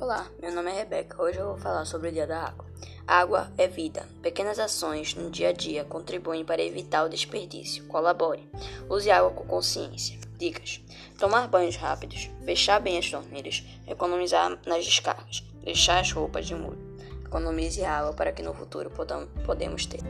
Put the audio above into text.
Olá, meu nome é Rebeca. Hoje eu vou falar sobre o Dia da Água. Água é vida. Pequenas ações no dia a dia contribuem para evitar o desperdício. Colabore. Use água com consciência. Dicas: tomar banhos rápidos, fechar bem as torneiras, economizar nas descargas, deixar as roupas de molho. Economize água para que no futuro podamos ter.